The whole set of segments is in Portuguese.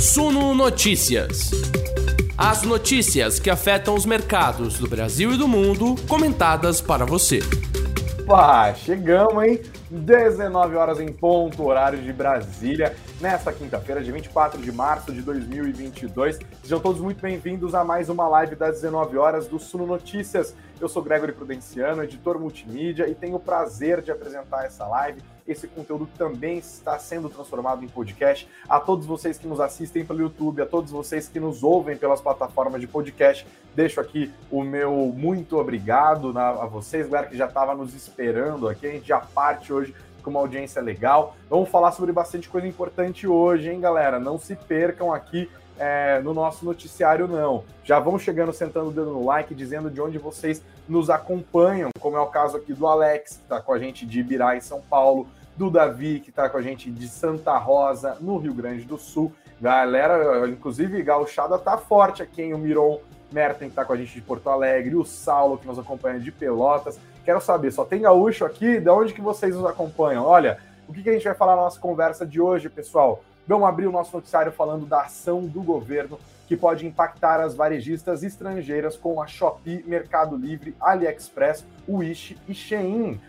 Suno Notícias. As notícias que afetam os mercados do Brasil e do mundo, comentadas para você. Opa, chegamos, hein? 19 horas em ponto, horário de Brasília, nesta quinta-feira, de 24 de março de 2022. Sejam todos muito bem-vindos a mais uma live das 19 horas do Suno Notícias. Eu sou Gregory Prudenciano, editor multimídia, e tenho o prazer de apresentar essa live esse conteúdo também está sendo transformado em podcast. A todos vocês que nos assistem pelo YouTube, a todos vocês que nos ouvem pelas plataformas de podcast, deixo aqui o meu muito obrigado a vocês, galera que já estava nos esperando aqui. A gente já parte hoje com uma audiência legal. Vamos falar sobre bastante coisa importante hoje, hein, galera? Não se percam aqui é, no nosso noticiário, não. Já vamos chegando, sentando o dedo no like, dizendo de onde vocês nos acompanham, como é o caso aqui do Alex, que está com a gente de Ibirá, em São Paulo, do Davi, que está com a gente de Santa Rosa, no Rio Grande do Sul. Galera, inclusive, gauchada tá forte aqui, hein? O Miron Merten, que está com a gente de Porto Alegre, o Saulo, que nos acompanha de Pelotas. Quero saber, só tem gaúcho aqui? De onde que vocês nos acompanham? Olha, o que, que a gente vai falar na nossa conversa de hoje, pessoal? Vamos abrir o nosso noticiário falando da ação do governo que pode impactar as varejistas estrangeiras com a Shopee, Mercado Livre, AliExpress, Wish e Shein.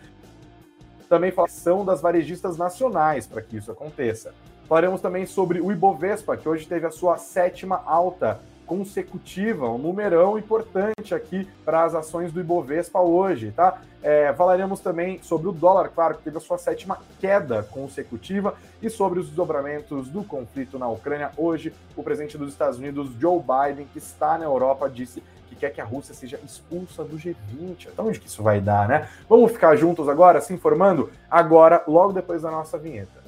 Também ação das varejistas nacionais para que isso aconteça. Falaremos também sobre o Ibovespa, que hoje teve a sua sétima alta consecutiva, um numerão importante aqui para as ações do Ibovespa hoje, tá? É, falaremos também sobre o dólar, claro, que teve a sua sétima queda consecutiva, e sobre os desdobramentos do conflito na Ucrânia. Hoje, o presidente dos Estados Unidos, Joe Biden, que está na Europa, disse que quer que a Rússia seja expulsa do G20. Então, onde que isso vai dar, né? Vamos ficar juntos agora, se informando? Agora, logo depois da nossa vinheta.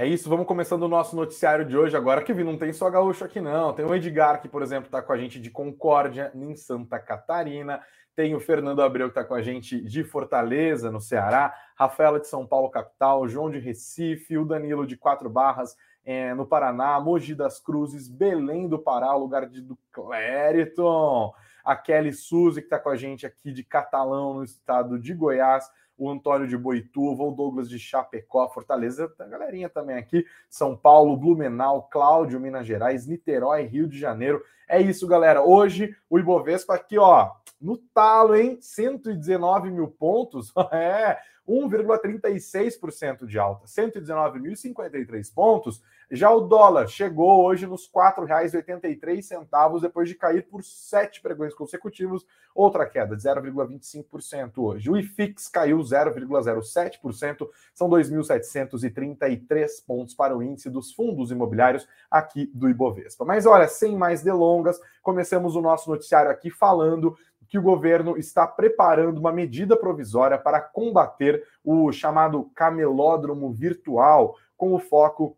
É isso, vamos começando o nosso noticiário de hoje. Agora, que não tem só gaúcho aqui não, tem o Edgar, que por exemplo está com a gente de Concórdia, em Santa Catarina, tem o Fernando Abreu, que está com a gente de Fortaleza, no Ceará, Rafaela de São Paulo, capital, João de Recife, o Danilo de Quatro Barras, é, no Paraná, Mogi das Cruzes, Belém do Pará, lugar de, do Clériton, a Kelly Suzy, que está com a gente aqui de Catalão, no estado de Goiás, o Antônio de Boituva, o Douglas de Chapecó, Fortaleza, a galerinha também aqui, São Paulo, Blumenau, Cláudio, Minas Gerais, Niterói, Rio de Janeiro. É isso, galera. Hoje o Ibovespa aqui, ó, no talo, hein? 119 mil pontos. É, 1,36% de alta, 119.053 pontos. Já o dólar chegou hoje nos R$ 4,83 depois de cair por sete pregões consecutivos, outra queda de 0,25% hoje. O IFIX caiu 0,07%, são 2.733 pontos para o índice dos fundos imobiliários aqui do Ibovespa. Mas olha, sem mais delongas, começamos o nosso noticiário aqui falando que o governo está preparando uma medida provisória para combater o chamado camelódromo virtual, com o foco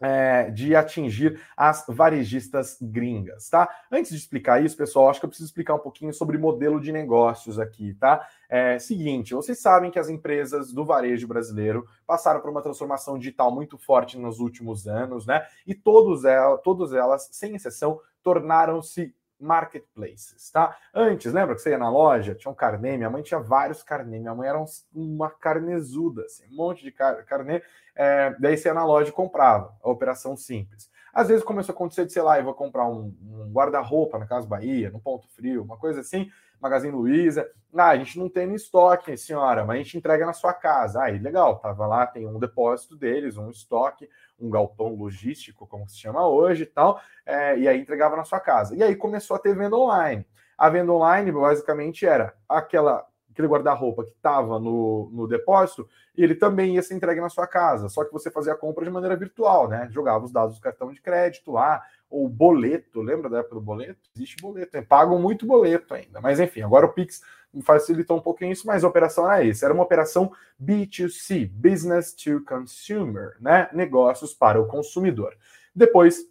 é, de atingir as varejistas gringas, tá? Antes de explicar isso, pessoal, acho que eu preciso explicar um pouquinho sobre modelo de negócios aqui, tá? É seguinte, vocês sabem que as empresas do varejo brasileiro passaram por uma transformação digital muito forte nos últimos anos, né? E todos elas, todas elas, sem exceção, tornaram-se marketplaces, tá? Antes, lembra que você ia na loja, tinha um carnê, minha mãe tinha vários carnê, minha mãe era uma carnezuda, assim, um monte de car carnê, é, daí você ia na loja e comprava, a operação simples. Às vezes começou a acontecer de, sei lá, eu vou comprar um, um guarda-roupa na Casa Bahia, no Ponto Frio, uma coisa assim, Magazine Luiza. Ah, a gente não tem no estoque, senhora, mas a gente entrega na sua casa. Aí, legal, tava lá, tem um depósito deles, um estoque, um galpão logístico, como se chama hoje e tal, é, e aí entregava na sua casa. E aí começou a ter venda online. A venda online, basicamente, era aquela aquele guarda-roupa que estava no, no depósito, ele também ia ser entregue na sua casa, só que você fazia a compra de maneira virtual, né? Jogava os dados do cartão de crédito lá, ou boleto, lembra da época do boleto? Existe boleto, né? pagam muito boleto ainda. Mas enfim, agora o Pix facilitou um pouquinho isso, mas a operação era isso. Era uma operação B2C, Business to Consumer, né? Negócios para o consumidor. Depois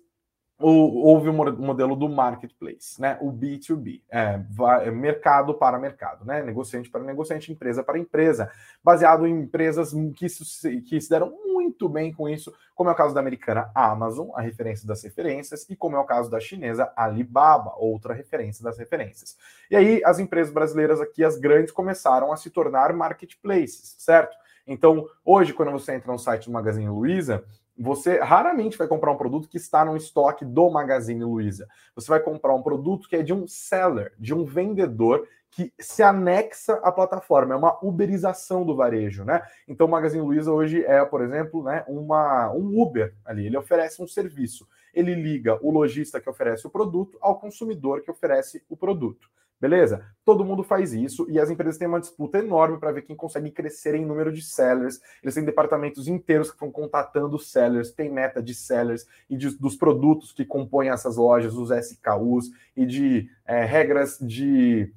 houve o modelo do marketplace, né? O B2B, é, é, mercado para mercado, né? Negociante para negociante, empresa para empresa, baseado em empresas que se, que se deram muito muito bem com isso, como é o caso da americana Amazon, a referência das referências, e como é o caso da chinesa Alibaba, outra referência das referências. E aí as empresas brasileiras aqui, as grandes, começaram a se tornar marketplaces, certo? Então, hoje, quando você entra no site do Magazine Luiza, você raramente vai comprar um produto que está no estoque do Magazine Luiza. Você vai comprar um produto que é de um seller, de um vendedor que se anexa à plataforma, é uma uberização do varejo, né? Então o Magazine Luiza hoje é, por exemplo, né, uma, um Uber ali, ele oferece um serviço. Ele liga o lojista que oferece o produto ao consumidor que oferece o produto. Beleza? Todo mundo faz isso e as empresas têm uma disputa enorme para ver quem consegue crescer em número de sellers. Eles têm departamentos inteiros que estão contatando sellers, tem meta de sellers e de, dos produtos que compõem essas lojas, os SKUs e de é, regras de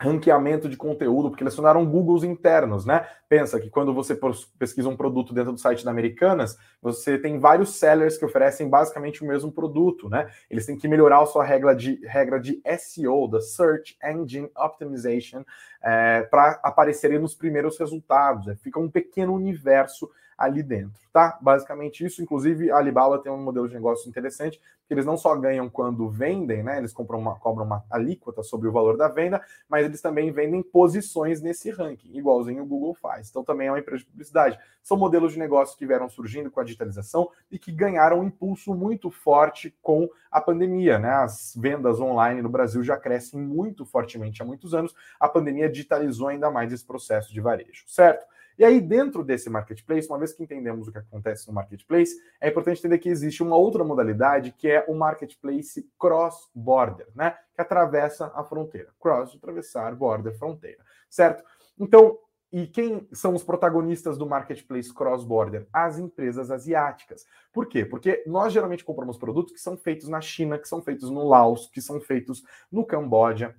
ranqueamento de conteúdo, porque eles fundaram Googles internos, né? Pensa que quando você pesquisa um produto dentro do site da Americanas, você tem vários sellers que oferecem basicamente o mesmo produto, né? Eles têm que melhorar a sua regra de, regra de SEO, da Search Engine Optimization, é, para aparecerem nos primeiros resultados. É, fica um pequeno universo ali dentro, tá? Basicamente isso. Inclusive, a Alibaba tem um modelo de negócio interessante, que eles não só ganham quando vendem, né? Eles compram uma, cobram uma alíquota sobre o valor da venda, mas eles também vendem posições nesse ranking, igualzinho o Google faz. Então, também é uma empresa de publicidade. São modelos de negócio que vieram surgindo com a digitalização e que ganharam um impulso muito forte com a pandemia, né? As vendas online no Brasil já crescem muito fortemente há muitos anos. A pandemia digitalizou ainda mais esse processo de varejo, certo? E aí, dentro desse marketplace, uma vez que entendemos o que acontece no marketplace, é importante entender que existe uma outra modalidade que é o marketplace cross-border, né? Que atravessa a fronteira. Cross, atravessar, border, fronteira, certo? Então, e quem são os protagonistas do marketplace cross-border? As empresas asiáticas. Por quê? Porque nós geralmente compramos produtos que são feitos na China, que são feitos no Laos, que são feitos no Camboja,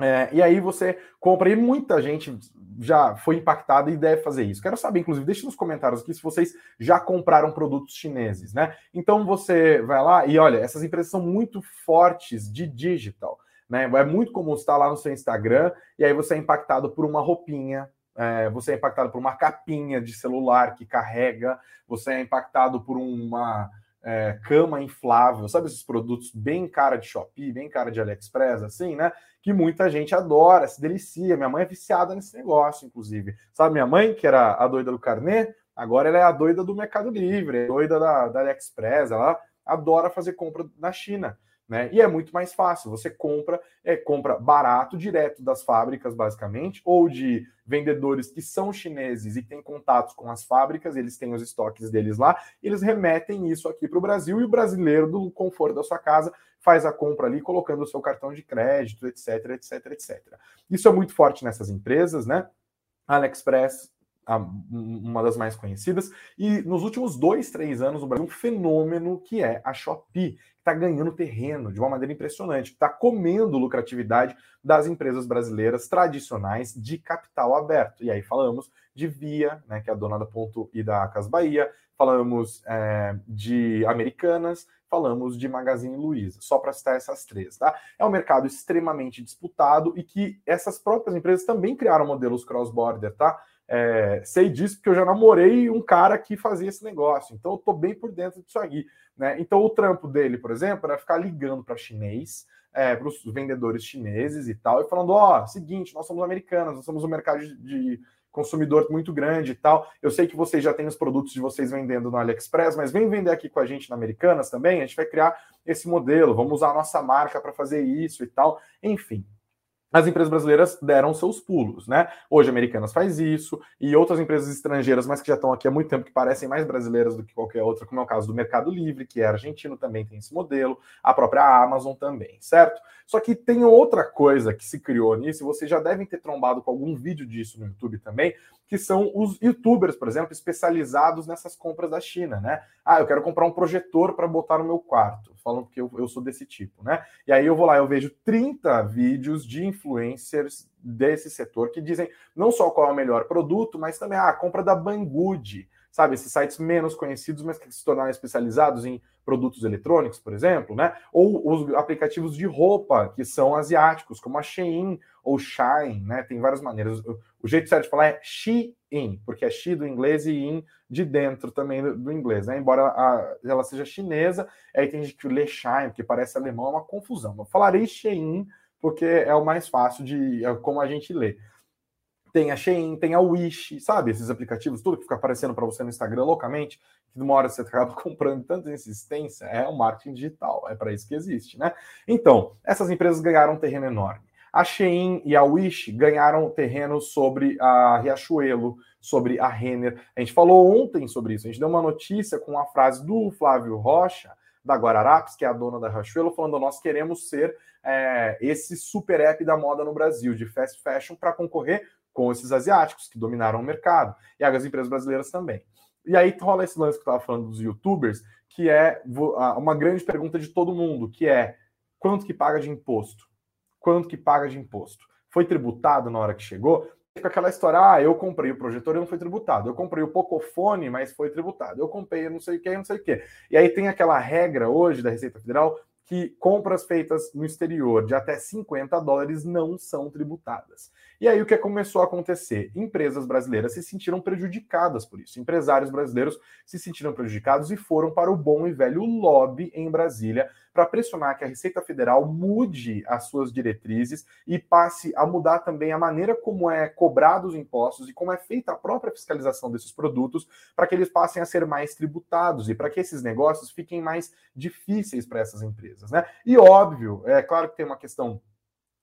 é, e aí você compra, e muita gente já foi impactada e deve fazer isso. Quero saber, inclusive, deixe nos comentários aqui se vocês já compraram produtos chineses, né? Então você vai lá e olha, essas empresas são muito fortes de digital, né? É muito comum estar lá no seu Instagram e aí você é impactado por uma roupinha, é, você é impactado por uma capinha de celular que carrega, você é impactado por uma é, cama inflável, sabe esses produtos bem cara de Shopee, bem cara de AliExpress, assim, né? Que muita gente adora, se delicia. Minha mãe é viciada nesse negócio, inclusive. Sabe, minha mãe, que era a doida do carnê, agora ela é a doida do Mercado Livre, é doida da, da AliExpress, ela adora fazer compra na China. Né? E é muito mais fácil. Você compra, é, compra barato, direto das fábricas, basicamente, ou de vendedores que são chineses e têm contatos com as fábricas, eles têm os estoques deles lá, eles remetem isso aqui para o Brasil e o brasileiro, do conforto da sua casa, faz a compra ali, colocando o seu cartão de crédito, etc, etc, etc. Isso é muito forte nessas empresas, né? AliExpress, uma das mais conhecidas. E nos últimos dois, três anos, o Brasil um fenômeno que é a Shopee, que está ganhando terreno de uma maneira impressionante, está comendo lucratividade das empresas brasileiras tradicionais de capital aberto. E aí falamos de Via, né, que é a dona da Ponto e da Cas Bahia, falamos é, de Americanas, falamos de Magazine Luiza, só para citar essas três, tá? É um mercado extremamente disputado e que essas próprias empresas também criaram modelos cross-border, tá? É, sei disso porque eu já namorei um cara que fazia esse negócio, então eu bem por dentro disso aqui. Né? Então o trampo dele, por exemplo, era ficar ligando para chinês, é, para os vendedores chineses e tal, e falando: ó, oh, seguinte, nós somos americanos, nós somos um mercado de, de consumidor muito grande e tal. Eu sei que vocês já têm os produtos de vocês vendendo no AliExpress, mas vem vender aqui com a gente na Americanas também. A gente vai criar esse modelo, vamos usar a nossa marca para fazer isso e tal. Enfim, as empresas brasileiras deram seus pulos, né? Hoje Americanas faz isso e outras empresas estrangeiras, mas que já estão aqui há muito tempo, que parecem mais brasileiras do que qualquer outra, como é o caso do Mercado Livre, que é argentino, também tem esse modelo, a própria Amazon também, certo? Só que tem outra coisa que se criou nisso, vocês já devem ter trombado com algum vídeo disso no YouTube também, que são os youtubers, por exemplo, especializados nessas compras da China, né? Ah, eu quero comprar um projetor para botar no meu quarto, falando que eu, eu sou desse tipo, né? E aí eu vou lá, eu vejo 30 vídeos de influencers desse setor que dizem não só qual é o melhor produto, mas também ah, a compra da Banggood, sabe? Esses sites menos conhecidos, mas que se tornaram especializados em produtos eletrônicos, por exemplo, né? Ou os aplicativos de roupa, que são asiáticos, como a Shein ou Shine, né? Tem várias maneiras. O jeito certo de falar é Shein, porque é She do inglês e In de dentro também do, inglês, né? Embora a, ela seja chinesa, aí tem gente que lê Shine, que parece alemão, é uma confusão. Eu falarei Shein, porque é o mais fácil de é como a gente lê. Tem a Shein, tem a Wish, sabe? Esses aplicativos, tudo que fica aparecendo para você no Instagram loucamente, que de uma hora você acaba comprando tanta insistência, é o marketing digital, é para isso que existe, né? Então, essas empresas ganharam um terreno enorme. A Shein e a Wish ganharam terreno sobre a Riachuelo, sobre a Renner. A gente falou ontem sobre isso, a gente deu uma notícia com a frase do Flávio Rocha, da Guararapes, que é a dona da Riachuelo, falando: nós queremos ser é, esse super app da moda no Brasil, de fast fashion, para concorrer com esses asiáticos que dominaram o mercado e as empresas brasileiras também. E aí rola esse lance que eu estava falando dos youtubers, que é uma grande pergunta de todo mundo, que é quanto que paga de imposto? Quanto que paga de imposto? Foi tributado na hora que chegou? Fica aquela história, ah, eu comprei o projetor e não foi tributado. Eu comprei o Pocofone, mas foi tributado. Eu comprei não sei o que, não sei o que. E aí tem aquela regra hoje da Receita Federal que compras feitas no exterior de até 50 dólares não são tributadas. E aí o que começou a acontecer? Empresas brasileiras se sentiram prejudicadas por isso. Empresários brasileiros se sentiram prejudicados e foram para o bom e velho lobby em Brasília para pressionar que a Receita Federal mude as suas diretrizes e passe a mudar também a maneira como é cobrado os impostos e como é feita a própria fiscalização desses produtos para que eles passem a ser mais tributados e para que esses negócios fiquem mais difíceis para essas empresas, né? E óbvio, é claro que tem uma questão,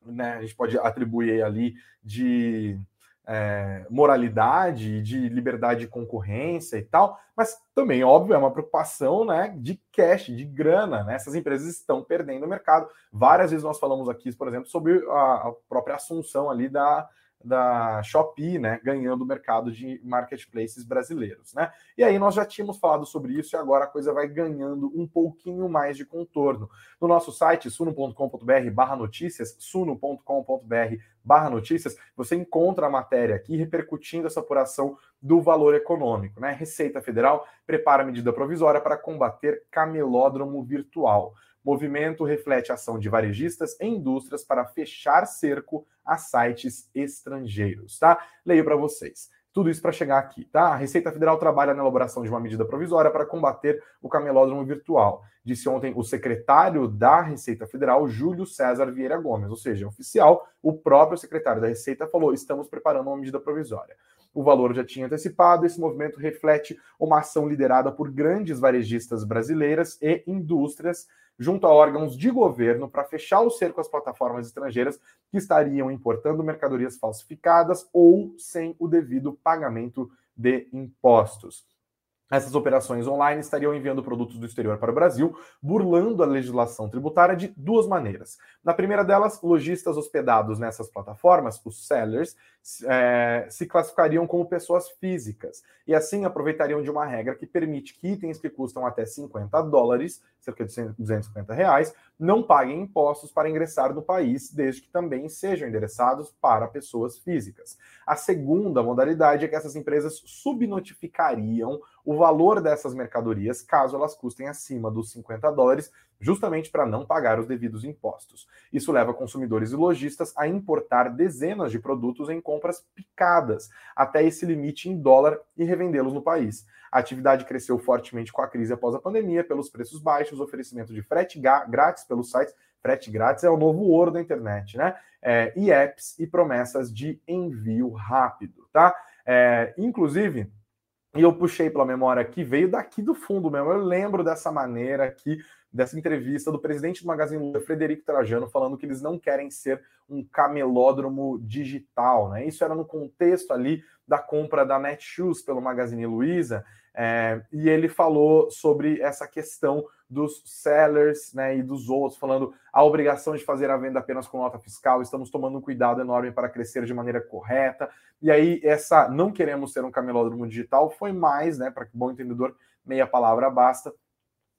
né? A gente pode atribuir ali de é, moralidade, de liberdade de concorrência e tal, mas também, óbvio, é uma preocupação né, de cash, de grana. Né? Essas empresas estão perdendo o mercado. Várias vezes nós falamos aqui, por exemplo, sobre a, a própria assunção ali da, da Shopee, né, ganhando o mercado de marketplaces brasileiros, né? E aí nós já tínhamos falado sobre isso e agora a coisa vai ganhando um pouquinho mais de contorno. No nosso site suno.com.br/notícias, suno.com.br/notícias, você encontra a matéria aqui repercutindo essa apuração do valor econômico, né? Receita Federal prepara medida provisória para combater camelódromo virtual. Movimento reflete ação de varejistas e indústrias para fechar cerco a sites estrangeiros, tá? Leio para vocês. Tudo isso para chegar aqui, tá? A Receita Federal trabalha na elaboração de uma medida provisória para combater o camelódromo virtual. Disse ontem o secretário da Receita Federal, Júlio César Vieira Gomes, ou seja, oficial, o próprio secretário da Receita falou: estamos preparando uma medida provisória. O valor já tinha antecipado, esse movimento reflete uma ação liderada por grandes varejistas brasileiras e indústrias junto a órgãos de governo para fechar o cerco às plataformas estrangeiras que estariam importando mercadorias falsificadas ou sem o devido pagamento de impostos. Essas operações online estariam enviando produtos do exterior para o Brasil, burlando a legislação tributária de duas maneiras. Na primeira delas, lojistas hospedados nessas plataformas, os sellers, é, se classificariam como pessoas físicas e assim aproveitariam de uma regra que permite que itens que custam até 50 dólares, cerca de 250 reais, não paguem impostos para ingressar no país, desde que também sejam endereçados para pessoas físicas. A segunda modalidade é que essas empresas subnotificariam o valor dessas mercadorias caso elas custem acima dos 50 dólares, justamente para não pagar os devidos impostos. Isso leva consumidores e lojistas a importar dezenas de produtos em compras picadas até esse limite em dólar e revendê-los no país. A atividade cresceu fortemente com a crise após a pandemia, pelos preços baixos, oferecimento de frete grátis pelos sites. Frete grátis é o novo ouro da internet, né? É, e apps e promessas de envio rápido, tá? É, inclusive, e eu puxei pela memória aqui, veio daqui do fundo mesmo. Eu lembro dessa maneira aqui, dessa entrevista do presidente do Magazine Luiza, Frederico Trajano, falando que eles não querem ser um camelódromo digital. Né? Isso era no contexto ali da compra da Netshoes pelo Magazine Luiza, é, e ele falou sobre essa questão dos sellers né, e dos outros, falando a obrigação de fazer a venda apenas com nota fiscal, estamos tomando um cuidado enorme para crescer de maneira correta. E aí, essa não queremos ser um camelódromo digital foi mais, né, para que bom entendedor, meia palavra basta,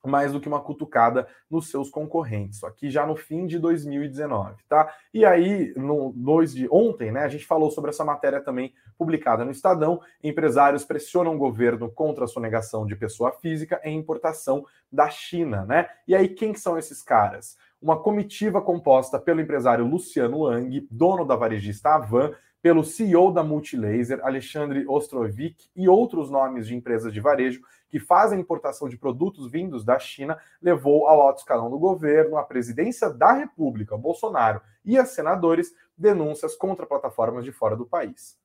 mais do que uma cutucada nos seus concorrentes, aqui já no fim de 2019, tá? E aí, no 2 de ontem, né, a gente falou sobre essa matéria também publicada no Estadão, empresários pressionam o governo contra a sonegação de pessoa física em importação da China, né? E aí, quem são esses caras? Uma comitiva composta pelo empresário Luciano Ang, dono da varejista Avan, pelo CEO da Multilaser, Alexandre Ostrovic, e outros nomes de empresas de varejo que fazem importação de produtos vindos da China, levou ao alto escalão do governo, a presidência da República, Bolsonaro e a senadores denúncias contra plataformas de fora do país.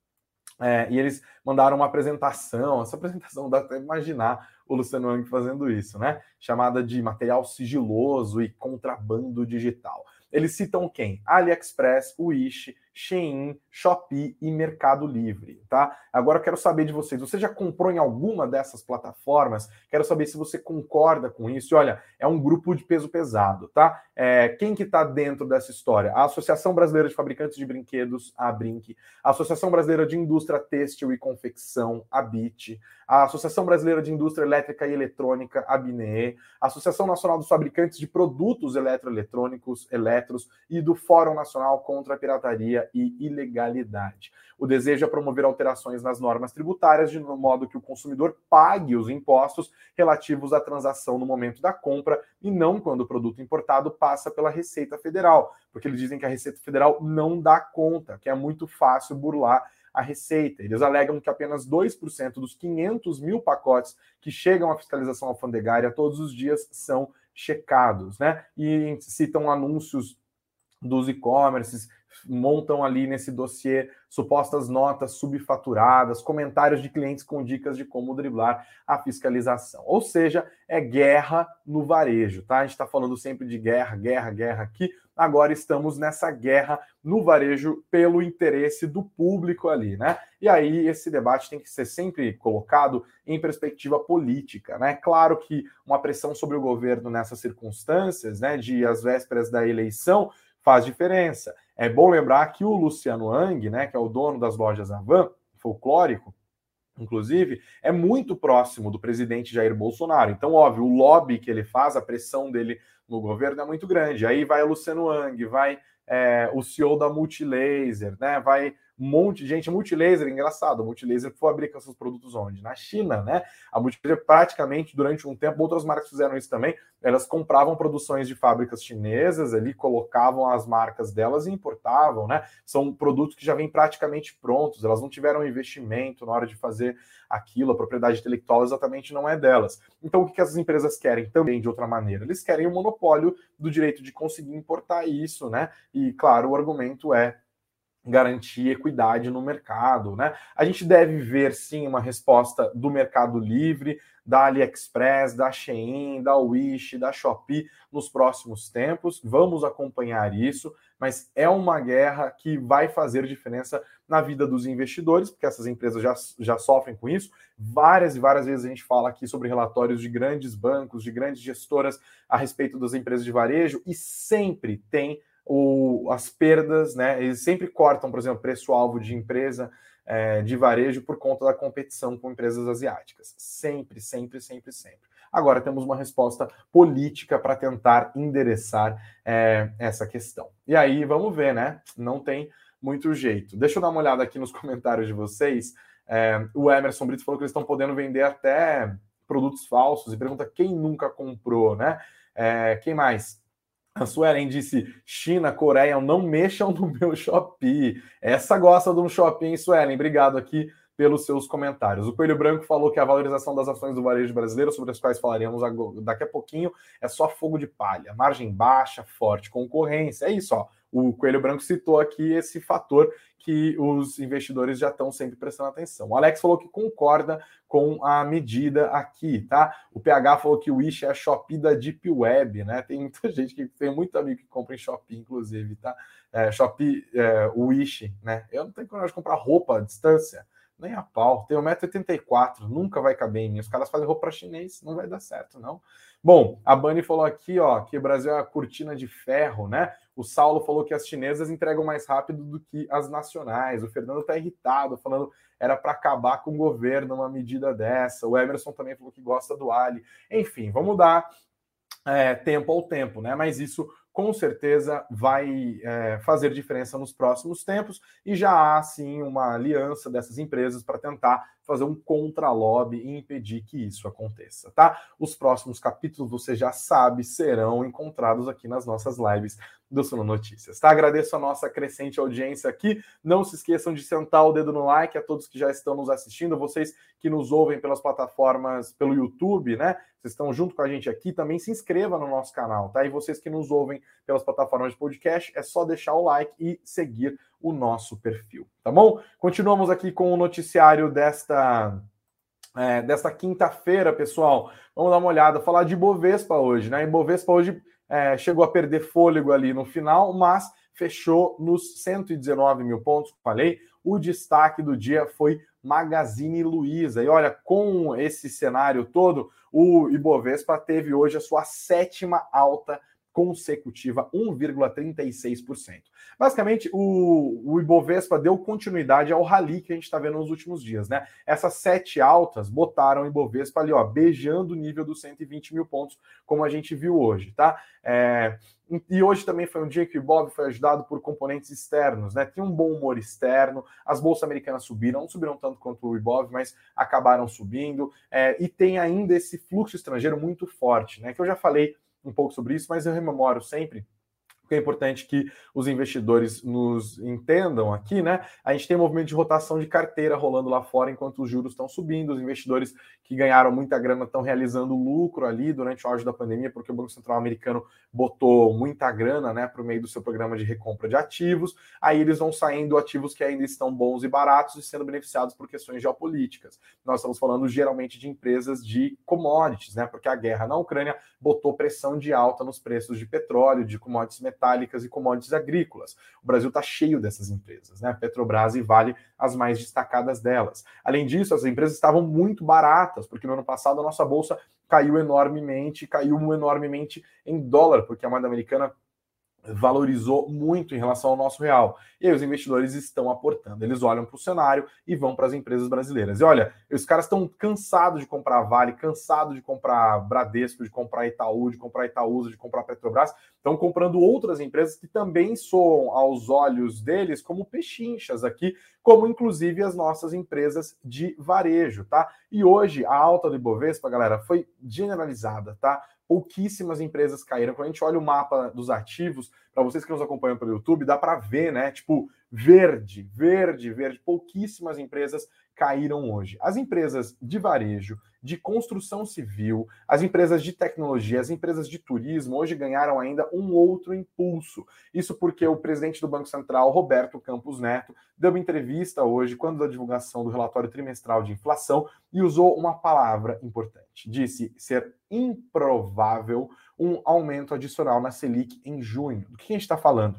É, e eles mandaram uma apresentação, essa apresentação dá até imaginar o Luciano Hang fazendo isso, né? Chamada de material sigiloso e contrabando digital. Eles citam quem? AliExpress, Wish, Shein, Shopee e Mercado Livre, tá? Agora eu quero saber de vocês, você já comprou em alguma dessas plataformas? Quero saber se você concorda com isso. E olha, é um grupo de peso pesado, tá? É, quem que está dentro dessa história? A Associação Brasileira de Fabricantes de Brinquedos, a Brinque, a Associação Brasileira de Indústria Têxtil e Confecção, a BIT, a Associação Brasileira de Indústria Elétrica e Eletrônica, a BINE, a Associação Nacional dos Fabricantes de Produtos Eletroeletrônicos, Eletros, e do Fórum Nacional contra a Pirataria e ilegalidade. O desejo é promover alterações nas normas tributárias de modo que o consumidor pague os impostos relativos à transação no momento da compra e não quando o produto importado passa pela Receita Federal, porque eles dizem que a Receita Federal não dá conta, que é muito fácil burlar a receita. Eles alegam que apenas 2% dos 500 mil pacotes que chegam à fiscalização alfandegária todos os dias são checados, né? E citam anúncios dos e-commerces montam ali nesse dossiê supostas notas subfaturadas, comentários de clientes com dicas de como driblar a fiscalização. Ou seja, é guerra no varejo, tá? A gente está falando sempre de guerra, guerra, guerra aqui. Agora estamos nessa guerra no varejo pelo interesse do público ali, né? E aí esse debate tem que ser sempre colocado em perspectiva política, né? Claro que uma pressão sobre o governo nessas circunstâncias, né, de as vésperas da eleição, faz diferença. É bom lembrar que o Luciano Ang, né, que é o dono das lojas Avan, folclórico, inclusive, é muito próximo do presidente Jair Bolsonaro. Então, óbvio, o lobby que ele faz, a pressão dele no governo é muito grande. Aí vai o Luciano Ang, vai é, o CEO da Multilaser, né? Vai monte de gente. Multilaser, engraçado, a Multilaser fabrica seus produtos onde? Na China, né? A Multilaser praticamente durante um tempo, outras marcas fizeram isso também, elas compravam produções de fábricas chinesas ali, colocavam as marcas delas e importavam, né? São produtos que já vêm praticamente prontos, elas não tiveram investimento na hora de fazer aquilo, a propriedade intelectual exatamente não é delas. Então o que essas empresas querem também de outra maneira? Eles querem o monopólio do direito de conseguir importar isso, né? E claro, o argumento é garantir equidade no mercado, né? A gente deve ver sim uma resposta do Mercado Livre, da AliExpress, da Shein, da Wish, da Shopee nos próximos tempos. Vamos acompanhar isso, mas é uma guerra que vai fazer diferença na vida dos investidores, porque essas empresas já, já sofrem com isso. Várias e várias vezes a gente fala aqui sobre relatórios de grandes bancos, de grandes gestoras a respeito das empresas de varejo e sempre tem o, as perdas, né? Eles sempre cortam, por exemplo, preço-alvo de empresa é, de varejo por conta da competição com empresas asiáticas. Sempre, sempre, sempre, sempre. Agora temos uma resposta política para tentar endereçar é, essa questão. E aí, vamos ver, né? Não tem muito jeito. Deixa eu dar uma olhada aqui nos comentários de vocês. É, o Emerson Brito falou que eles estão podendo vender até produtos falsos e pergunta quem nunca comprou, né? É, quem mais? A Suelen disse: China, Coreia, não mexam no meu Shopee. Essa gosta de um shopping, Suelen. Obrigado aqui pelos seus comentários. O Coelho Branco falou que a valorização das ações do varejo brasileiro, sobre as quais falaremos daqui a pouquinho, é só fogo de palha. Margem baixa, forte concorrência. É isso, ó o Coelho Branco citou aqui esse fator que os investidores já estão sempre prestando atenção. O Alex falou que concorda com a medida aqui, tá? O PH falou que o Wish é a Shopee da Deep Web, né? Tem muita gente que tem muito amigo que compra em Shopee, inclusive, tá? É, Shopee, é, Wish, né? Eu não tenho coragem de comprar roupa à distância, nem a pau. Tenho 1,84m, nunca vai caber em mim. Os caras fazem roupa chinês, não vai dar certo, não. Bom, a Bani falou aqui, ó, que o Brasil é a cortina de ferro, né? O Saulo falou que as chinesas entregam mais rápido do que as nacionais. O Fernando está irritado, falando era para acabar com o governo uma medida dessa. O Emerson também falou que gosta do Ali. Enfim, vamos dar é, tempo ao tempo, né? Mas isso com certeza vai é, fazer diferença nos próximos tempos e já há sim uma aliança dessas empresas para tentar fazer um contra-lobby e impedir que isso aconteça, tá? Os próximos capítulos, você já sabe, serão encontrados aqui nas nossas lives do Suno Notícias, tá? Agradeço a nossa crescente audiência aqui. Não se esqueçam de sentar o dedo no like a todos que já estão nos assistindo, vocês que nos ouvem pelas plataformas, pelo YouTube, né? Vocês estão junto com a gente aqui, também se inscreva no nosso canal, tá? E vocês que nos ouvem pelas plataformas de podcast, é só deixar o like e seguir o nosso perfil, tá bom? Continuamos aqui com o noticiário desta é, desta quinta-feira, pessoal. Vamos dar uma olhada, falar de Bovespa hoje, né? Bovespa hoje é, chegou a perder fôlego ali no final, mas fechou nos 119 mil pontos, falei. O destaque do dia foi Magazine Luiza. E olha, com esse cenário todo, o Ibovespa teve hoje a sua sétima alta consecutiva, 1,36%. Basicamente, o, o Ibovespa deu continuidade ao rally que a gente está vendo nos últimos dias, né? Essas sete altas botaram o Ibovespa ali, ó, beijando o nível dos 120 mil pontos, como a gente viu hoje, tá? É, e hoje também foi um dia que o Ibov foi ajudado por componentes externos, né? Tinha um bom humor externo, as bolsas americanas subiram, não subiram tanto quanto o Ibov, mas acabaram subindo, é, e tem ainda esse fluxo estrangeiro muito forte, né? Que eu já falei um pouco sobre isso, mas eu rememoro sempre é importante que os investidores nos entendam aqui, né? A gente tem um movimento de rotação de carteira rolando lá fora enquanto os juros estão subindo, os investidores que ganharam muita grana estão realizando lucro ali durante o auge da pandemia, porque o Banco Central americano botou muita grana, né, para o meio do seu programa de recompra de ativos. Aí eles vão saindo ativos que ainda estão bons e baratos e sendo beneficiados por questões geopolíticas. Nós estamos falando geralmente de empresas de commodities, né? Porque a guerra na Ucrânia botou pressão de alta nos preços de petróleo, de commodities metálicas e commodities agrícolas. O Brasil está cheio dessas empresas, né? Petrobras e Vale, as mais destacadas delas. Além disso, as empresas estavam muito baratas, porque no ano passado a nossa bolsa caiu enormemente, caiu enormemente em dólar, porque a moeda americana valorizou muito em relação ao nosso real. E aí os investidores estão aportando. Eles olham para o cenário e vão para as empresas brasileiras. E olha, os caras estão cansados de comprar Vale, cansados de comprar Bradesco, de comprar Itaú, de comprar Itaúsa, de comprar Petrobras. Estão comprando outras empresas que também soam aos olhos deles como pechinchas aqui, como inclusive as nossas empresas de varejo, tá? E hoje a alta do Ibovespa, galera, foi generalizada, tá? Pouquíssimas empresas caíram. Quando a gente olha o mapa dos ativos, para vocês que nos acompanham pelo YouTube, dá para ver, né? Tipo, verde, verde, verde. Pouquíssimas empresas caíram hoje. As empresas de varejo, de construção civil, as empresas de tecnologia, as empresas de turismo hoje ganharam ainda um outro impulso. Isso porque o presidente do Banco Central, Roberto Campos Neto, deu uma entrevista hoje, quando da divulgação do relatório trimestral de inflação, e usou uma palavra importante. Disse ser improvável um aumento adicional na Selic em junho. Do que a gente está falando?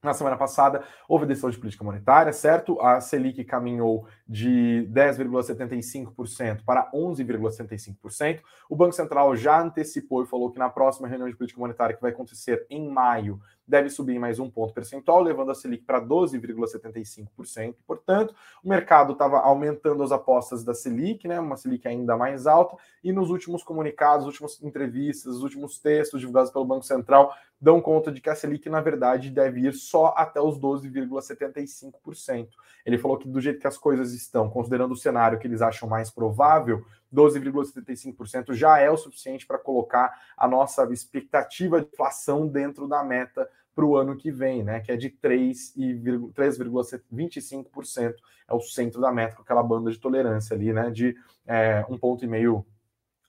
Na semana passada, houve decisão de política monetária, certo? A Selic caminhou de 10,75% para 11,75%. O Banco Central já antecipou e falou que na próxima reunião de política monetária, que vai acontecer em maio, deve subir mais um ponto percentual, levando a Selic para 12,75%. Portanto, o mercado estava aumentando as apostas da Selic, né, uma Selic ainda mais alta, e nos últimos comunicados, últimas entrevistas, os últimos textos divulgados pelo Banco Central dão conta de que a Selic, na verdade, deve ir só até os 12,75%. Ele falou que do jeito que as coisas estão, considerando o cenário que eles acham mais provável, 12,75% já é o suficiente para colocar a nossa expectativa de inflação dentro da meta para o ano que vem, né? Que é de 3,25%. É o centro da meta, com aquela banda de tolerância ali, né? De é, um ponto e meio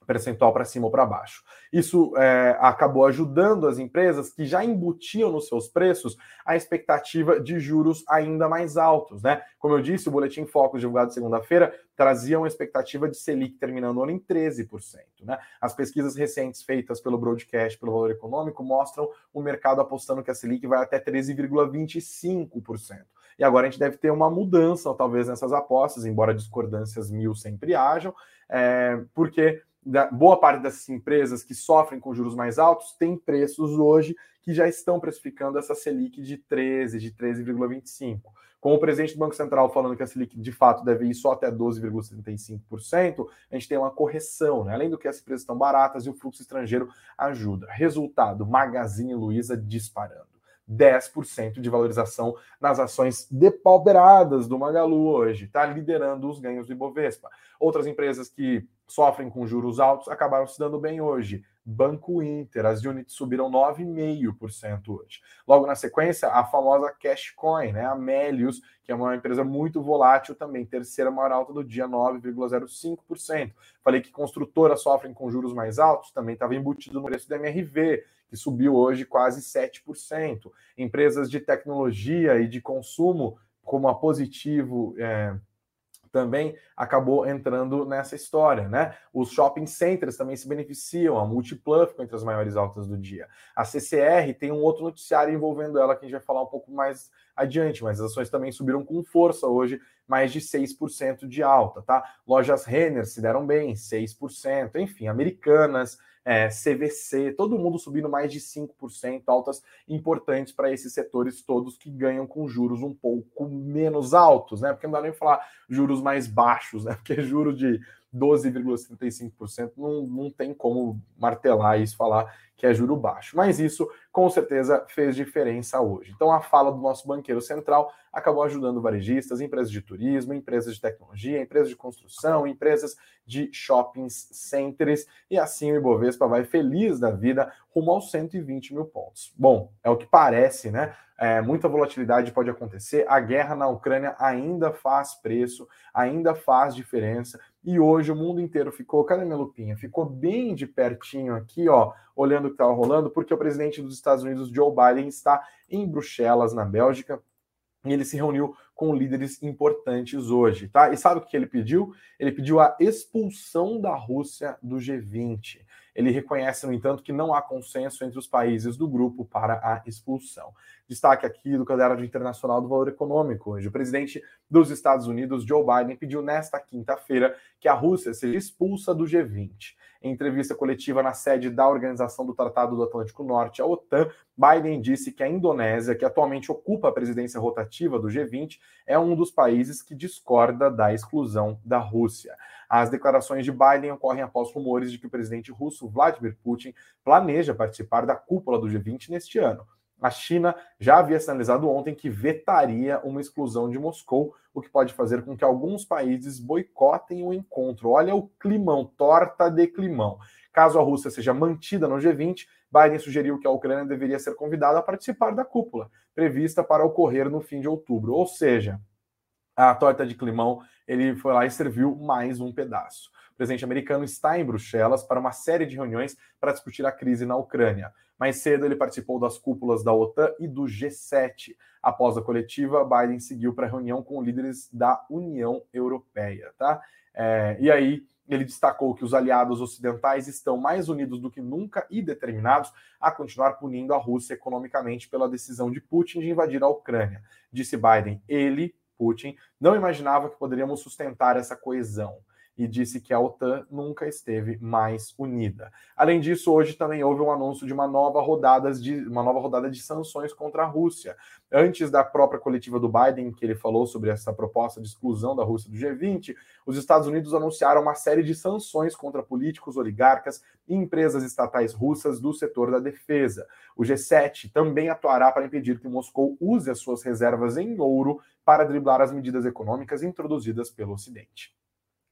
percentual para cima ou para baixo. Isso é, acabou ajudando as empresas que já embutiam nos seus preços a expectativa de juros ainda mais altos, né? Como eu disse, o Boletim Focus divulgado segunda-feira trazia uma expectativa de Selic terminando ano em 13%. Né? As pesquisas recentes feitas pelo Broadcast, pelo Valor Econômico, mostram o mercado apostando que a Selic vai até 13,25%. E agora a gente deve ter uma mudança, talvez, nessas apostas, embora discordâncias mil sempre hajam, é, porque boa parte dessas empresas que sofrem com juros mais altos têm preços hoje que já estão precificando essa Selic de 13, de 13,25. Com o presidente do Banco Central falando que a Selic de fato deve ir só até 12,75%, a gente tem uma correção, né? Além do que as empresas estão baratas e o fluxo estrangeiro ajuda. Resultado: Magazine Luiza disparando. 10% de valorização nas ações depauperadas do Magalu hoje, está liderando os ganhos do Ibovespa. Outras empresas que sofrem com juros altos acabaram se dando bem hoje. Banco Inter, as units subiram 9,5% hoje. Logo na sequência, a famosa Cashcoin, né? A Melius, que é uma empresa muito volátil também, terceira maior alta do dia, 9,05%. Falei que construtoras sofrem com juros mais altos, também estava embutido no preço da MRV, que subiu hoje quase 7%. Empresas de tecnologia e de consumo, como a Positivo, é, também acabou entrando nessa história, né? Os shopping centers também se beneficiam, a Multiplan ficou entre as maiores altas do dia. A CCR tem um outro noticiário envolvendo ela que a gente vai falar um pouco mais adiante, mas as ações também subiram com força hoje, mais de 6% de alta, tá? Lojas Renner se deram bem, 6%, enfim, Americanas, é, CVC, todo mundo subindo mais de 5%, altas importantes para esses setores todos que ganham com juros um pouco menos altos, né? Porque não dá nem falar juros mais baixos, né? Porque juros de 12,75% não, não tem como martelar isso, falar que é juro baixo. Mas isso, com certeza, fez diferença hoje. Então, a fala do nosso banqueiro central acabou ajudando varejistas, empresas de turismo, empresas de tecnologia, empresas de construção, empresas de shopping centers, e assim o Ibovespa vai feliz da vida rumo aos 120 mil pontos. Bom, é o que parece, né? É, muita volatilidade pode acontecer. A guerra na Ucrânia ainda faz preço, ainda faz diferença. E hoje o mundo inteiro ficou, cadê minha lupinha? Ficou bem de pertinho aqui, ó, olhando o que estava rolando, porque o presidente dos Estados Unidos, Joe Biden, está em Bruxelas, na Bélgica, e ele se reuniu com líderes importantes hoje, tá? E sabe o que ele pediu? Ele pediu a expulsão da Rússia do G20. Ele reconhece, no entanto, que não há consenso entre os países do grupo para a expulsão. Destaque aqui do caderno internacional do valor econômico. Hoje, o presidente dos Estados Unidos, Joe Biden, pediu nesta quinta-feira que a Rússia seja expulsa do G20. Em entrevista coletiva na sede da Organização do Tratado do Atlântico Norte, a OTAN, Biden disse que a Indonésia, que atualmente ocupa a presidência rotativa do G20, é um dos países que discorda da exclusão da Rússia. As declarações de Biden ocorrem após rumores de que o presidente russo Vladimir Putin planeja participar da cúpula do G20 neste ano. A China já havia sinalizado ontem que vetaria uma exclusão de Moscou, o que pode fazer com que alguns países boicotem o encontro. Olha o climão, torta de climão. Caso a Rússia seja mantida no G20, Biden sugeriu que a Ucrânia deveria ser convidada a participar da cúpula, prevista para ocorrer no fim de outubro. Ou seja, a torta de climão, ele foi lá e serviu mais um pedaço. O presidente americano está em Bruxelas para uma série de reuniões para discutir a crise na Ucrânia. Mais cedo, ele participou das cúpulas da OTAN e do G7. Após a coletiva, Biden seguiu para a reunião com líderes da União Europeia. Tá? É, e aí, ele destacou que os aliados ocidentais estão mais unidos do que nunca e determinados a continuar punindo a Rússia economicamente pela decisão de Putin de invadir a Ucrânia. Disse Biden, ele, Putin, não imaginava que poderíamos sustentar essa coesão e disse que a OTAN nunca esteve mais unida. Além disso, hoje também houve um anúncio de uma nova rodada de uma nova rodada de sanções contra a Rússia. Antes da própria coletiva do Biden, que ele falou sobre essa proposta de exclusão da Rússia do G20, os Estados Unidos anunciaram uma série de sanções contra políticos, oligarcas e empresas estatais russas do setor da defesa. O G7 também atuará para impedir que Moscou use as suas reservas em ouro para driblar as medidas econômicas introduzidas pelo Ocidente.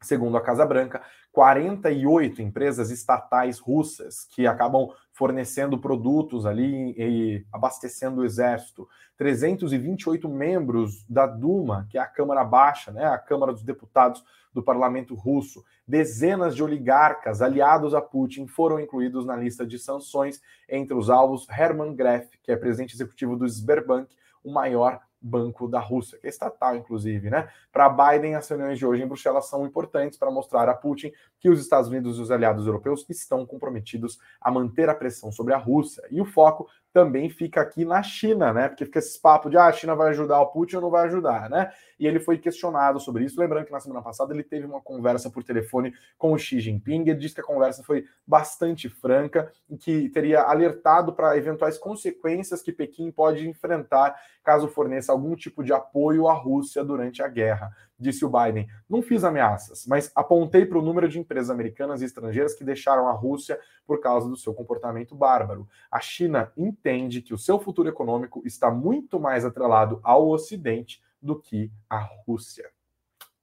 Segundo a Casa Branca, 48 empresas estatais russas que acabam fornecendo produtos ali e abastecendo o exército, 328 membros da Duma, que é a Câmara Baixa, né, a Câmara dos Deputados do Parlamento Russo, dezenas de oligarcas aliados a Putin foram incluídos na lista de sanções, entre os alvos Hermann Greff, que é presidente executivo do Sberbank, o maior Banco da Rússia, que é estatal, inclusive, né? Para Biden, as reuniões de hoje em Bruxelas são importantes para mostrar a Putin que os Estados Unidos e os aliados europeus estão comprometidos a manter a pressão sobre a Rússia. E o foco também fica aqui na China, né? Porque fica esse papo de ah, a China vai ajudar o Putin ou não vai ajudar, né? E ele foi questionado sobre isso. Lembrando que na semana passada ele teve uma conversa por telefone com o Xi Jinping. Ele disse que a conversa foi bastante franca e que teria alertado para eventuais consequências que Pequim pode enfrentar caso forneça algum tipo de apoio à Rússia durante a guerra. Disse o Biden: Não fiz ameaças, mas apontei para o número de empresas americanas e estrangeiras que deixaram a Rússia por causa do seu comportamento bárbaro. A China entende que o seu futuro econômico está muito mais atrelado ao Ocidente do que à Rússia.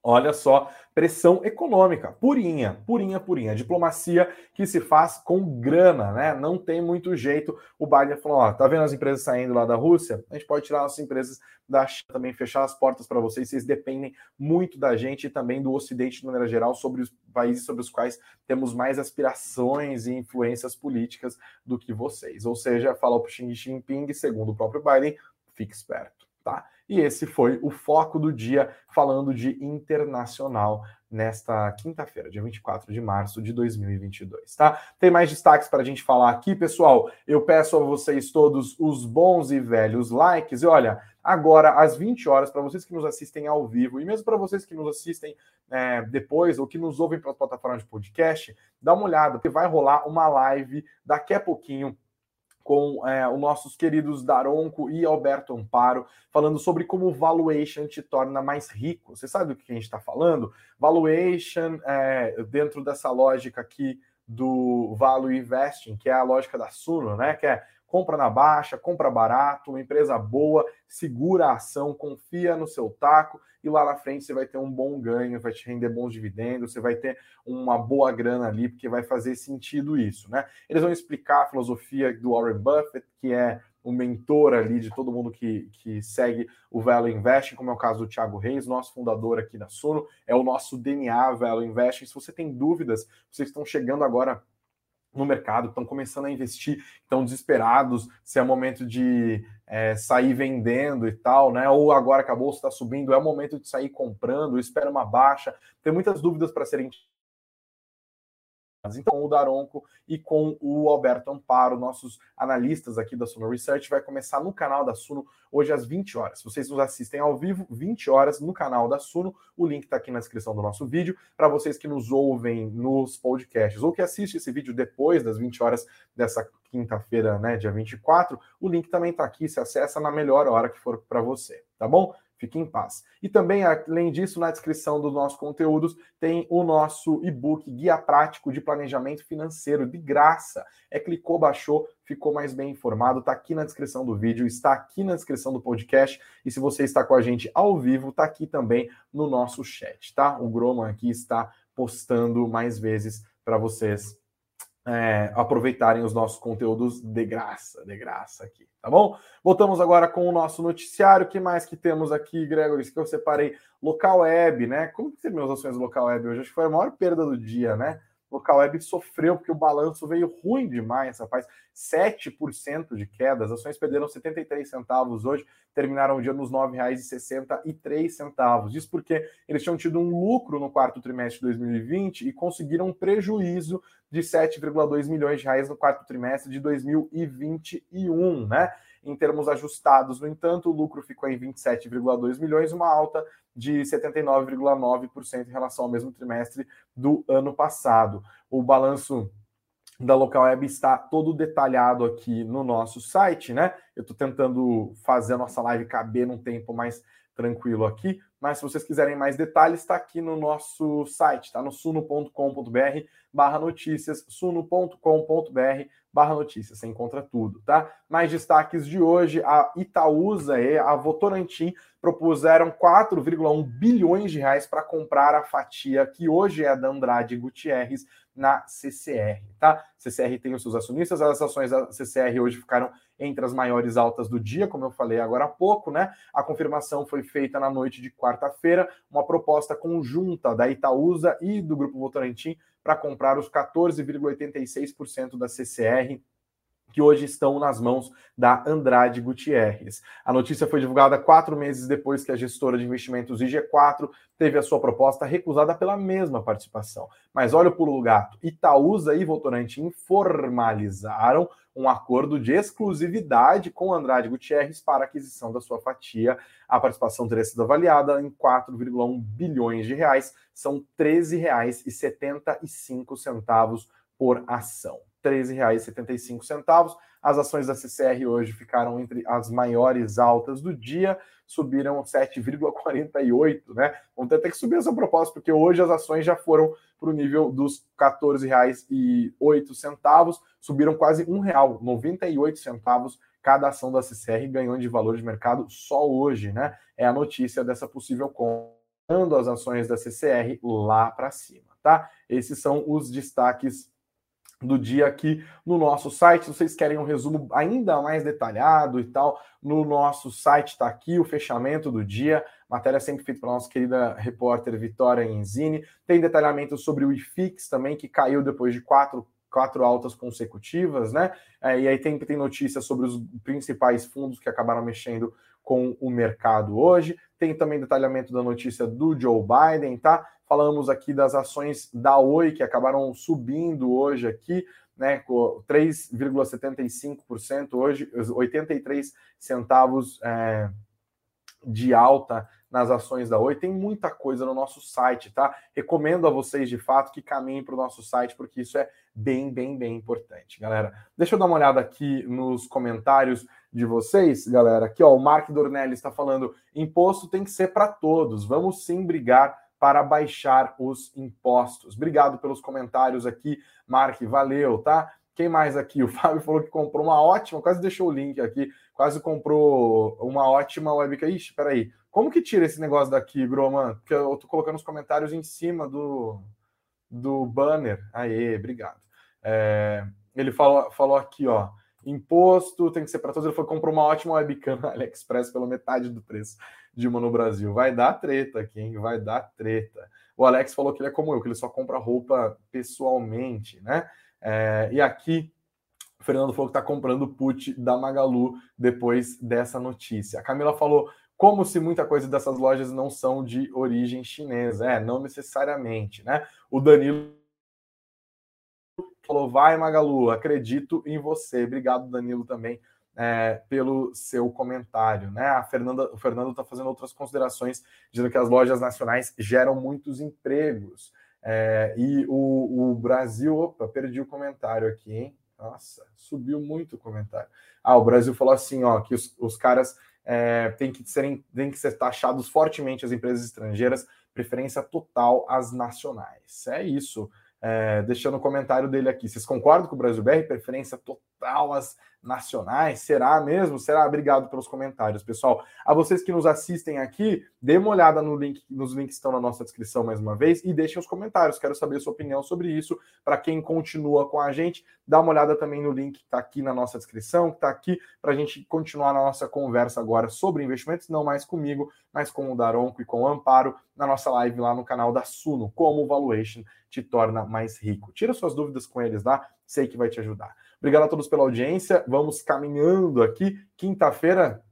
Olha só, pressão econômica, purinha, purinha, purinha. Diplomacia que se faz com grana, né? Não tem muito jeito. O Biden falou: ó, tá vendo as empresas saindo lá da Rússia? A gente pode tirar as empresas da China também, fechar as portas para vocês. Vocês dependem muito da gente e também do Ocidente, de maneira geral, sobre os países sobre os quais temos mais aspirações e influências políticas do que vocês. Ou seja, falou para Xi Jinping, segundo o próprio Biden, fique esperto, tá? E esse foi o foco do dia, falando de internacional nesta quinta-feira, dia 24 de março de 2022, tá? Tem mais destaques para a gente falar aqui, pessoal. Eu peço a vocês todos os bons e velhos likes. E olha, agora às 20 horas, para vocês que nos assistem ao vivo e mesmo para vocês que nos assistem é, depois ou que nos ouvem pelas plataformas de podcast, dá uma olhada, porque vai rolar uma live daqui a pouquinho com é, os nossos queridos Daronco e Alberto Amparo, falando sobre como valuation te torna mais rico. Você sabe do que a gente está falando? Valuation, é, dentro dessa lógica aqui do Value Investing, que é a lógica da Suno, né? Que é compra na baixa, compra barato, uma empresa boa, segura a ação, confia no seu taco e lá na frente você vai ter um bom ganho, vai te render bons dividendos, você vai ter uma boa grana ali, porque vai fazer sentido isso, né? Eles vão explicar a filosofia do Warren Buffett, que é o mentor ali de todo mundo que, que segue o Value Investing, como é o caso do Thiago Reis, nosso fundador aqui da Suno, é o nosso DNA Value Investing. Se você tem dúvidas, vocês estão chegando agora no mercado, estão começando a investir, estão desesperados se é momento de é, sair vendendo e tal, né? Ou agora acabou, está subindo, é o momento de sair comprando, espera uma baixa. Tem muitas dúvidas para serem então, o Daronco e com o Alberto Amparo, nossos analistas aqui da Suno Research, vai começar no canal da Suno hoje às 20 horas. Vocês nos assistem ao vivo, 20 horas no canal da Suno, o link está aqui na descrição do nosso vídeo. Para vocês que nos ouvem nos podcasts ou que assistem esse vídeo depois das 20 horas dessa quinta-feira, né, dia 24, o link também está aqui, se acessa na melhor hora que for para você, tá bom? Fique em paz. E também, além disso, na descrição dos nossos conteúdos tem o nosso e-book Guia Prático de Planejamento Financeiro, de graça. É clicou, baixou, ficou mais bem informado. Está aqui na descrição do vídeo, está aqui na descrição do podcast. E se você está com a gente ao vivo, está aqui também no nosso chat, tá? O Groman aqui está postando mais vezes para vocês é, aproveitarem os nossos conteúdos de graça, de graça aqui, tá bom? Voltamos agora com o nosso noticiário. O que mais que temos aqui, Gregor? Isso que eu separei. Local web, né? Como que terminou as ações do local web hoje? Acho que foi a maior perda do dia, né? Local web sofreu porque o balanço veio ruim demais, rapaz. 7% de queda, as ações perderam 73 centavos hoje, terminaram o dia nos R$ 9,63. Isso porque eles tinham tido um lucro no quarto trimestre de 2020 e conseguiram um prejuízo de 7,2 milhões de reais no quarto trimestre de 2021, né? Em termos ajustados, no entanto, o lucro ficou em 27,2 milhões, uma alta de 79,9% em relação ao mesmo trimestre do ano passado. O balanço da Local Web está todo detalhado aqui no nosso site, né? Eu estou tentando fazer a nossa live caber num tempo mais tranquilo aqui, mas se vocês quiserem mais detalhes, está aqui no nosso site, tá no suno.com.br barra notícias, suno.com.br barra notícias, você encontra tudo, tá? Mais destaques de hoje, a Itaúsa e a Votorantim propuseram 4,1 bilhões de reais para comprar a fatia que hoje é da Andrade Gutierrez na CCR, tá? CCR tem os seus acionistas, as ações da CCR hoje ficaram entre as maiores altas do dia, como eu falei agora há pouco, né? A confirmação foi feita na noite de quarta-feira, uma proposta conjunta da Itaúsa e do Grupo Votorantim para comprar os 14,86% da CCR que hoje estão nas mãos da Andrade Gutierrez. A notícia foi divulgada quatro meses depois que a gestora de investimentos IG4 teve a sua proposta recusada pela mesma participação. Mas olha o pulo do gato. Itaúsa e Votorantim formalizaram um acordo de exclusividade com Andrade Gutierrez para aquisição da sua fatia. A participação teria sido avaliada em 4,1 bilhões de reais, são R$ 13,75 por ação. R$ 13,75. As ações da CCR hoje ficaram entre as maiores altas do dia, subiram 7,48, né? Vamos ter que subir essa proposta, porque hoje as ações já foram para o nível dos R$ 14,08, subiram quase um real, 98 centavos cada ação da CCR ganhou de valor de mercado só hoje, né? É a notícia dessa possível compra as ações da CCR lá para cima, tá? Esses são os destaques do dia aqui no nosso site. Se vocês querem um resumo ainda mais detalhado e tal, no nosso site está aqui o fechamento do dia. Matéria sempre feita pela nossa querida repórter Vitória Enzini. Tem detalhamento sobre o IFIX também, que caiu depois de quatro, quatro altas consecutivas, né? É, e aí tem, tem notícias sobre os principais fundos que acabaram mexendo com o mercado hoje. Tem também detalhamento da notícia do Joe Biden, tá? Falamos aqui das ações da Oi que acabaram subindo hoje aqui, né, com 3,75% hoje, 83 centavos é, de alta nas ações da Oi. Tem muita coisa no nosso site, tá? Recomendo a vocês de fato que caminhem para o nosso site, porque isso é bem, bem, bem importante, galera. Deixa eu dar uma olhada aqui nos comentários de vocês, galera. Aqui, ó, o Mark Dornelli está falando: imposto tem que ser para todos. Vamos sim brigar para baixar os impostos. Obrigado pelos comentários aqui, Mark, valeu, tá? Quem mais aqui? O Fábio falou que comprou uma ótima, quase deixou o link aqui, quase comprou uma ótima webcam. Ixi, peraí, como que tira esse negócio daqui, Groman? Porque eu tô colocando os comentários em cima do, do banner. Aê, obrigado. É, ele falou, falou aqui, ó, imposto tem que ser para todos. Ele que comprou uma ótima webcam na AliExpress pela metade do preço de uma no Brasil. Vai dar treta aqui, hein? Vai dar treta. O Alex falou que ele é como eu, que ele só compra roupa pessoalmente, né? É, e aqui, o Fernando falou que está comprando put da Magalu depois dessa notícia. A Camila falou como se muita coisa dessas lojas não são de origem chinesa. É, não necessariamente, né? O Danilo falou: vai, Magalu, acredito em você. Obrigado, Danilo, também é, pelo seu comentário. Né? A Fernanda, o Fernando está fazendo outras considerações, dizendo que as lojas nacionais geram muitos empregos. É, e o, o, Brasil, opa, perdi o comentário aqui, hein? Nossa, subiu muito o comentário. Ah, o Brasil falou assim, ó, que os, os caras é, têm que serem, têm que ser taxados fortemente as empresas estrangeiras, preferência total às nacionais. É isso. É, deixando o comentário dele aqui. Vocês concordam com o Brasil BR? Preferência total às nacionais? Será mesmo? Será? Obrigado pelos comentários, pessoal. A vocês que nos assistem aqui, dê uma olhada no link, nos links que estão na nossa descrição mais uma vez e deixem os comentários. Quero saber a sua opinião sobre isso. Para quem continua com a gente, dá uma olhada também no link que está aqui na nossa descrição, que está aqui para a gente continuar na nossa conversa agora sobre investimentos, não mais comigo, mas com o Daronco e com o Amparo, na nossa live lá no canal da Suno, como o Valuation te torna mais rico. Tira suas dúvidas com eles lá, sei que vai te ajudar. Obrigado a todos pela audiência. Vamos caminhando aqui. Quinta-feira,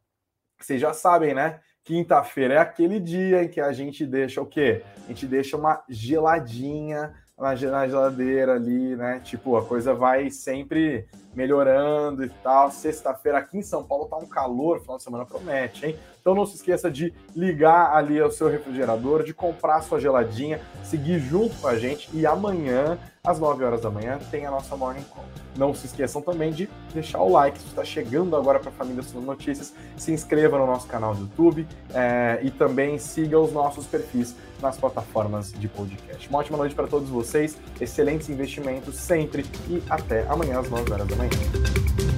vocês já sabem, né? Quinta-feira é aquele dia em que a gente deixa o quê? A gente deixa uma geladinha na geladeira ali, né? Tipo, a coisa vai sempre melhorando e tal. Sexta-feira aqui em São Paulo tá um calor, final de semana promete, hein? Então não se esqueça de ligar ali ao seu refrigerador, de comprar sua geladinha, seguir junto com a gente e amanhã, às 9 horas da manhã, tem a nossa Morning Call. Não se esqueçam também de deixar o like se está chegando agora para a Família Suno Notícias, se inscreva no nosso canal do YouTube é, e também siga os nossos perfis nas plataformas de podcast. Uma ótima noite para todos vocês, excelentes investimentos sempre e até amanhã às 9 horas da manhã.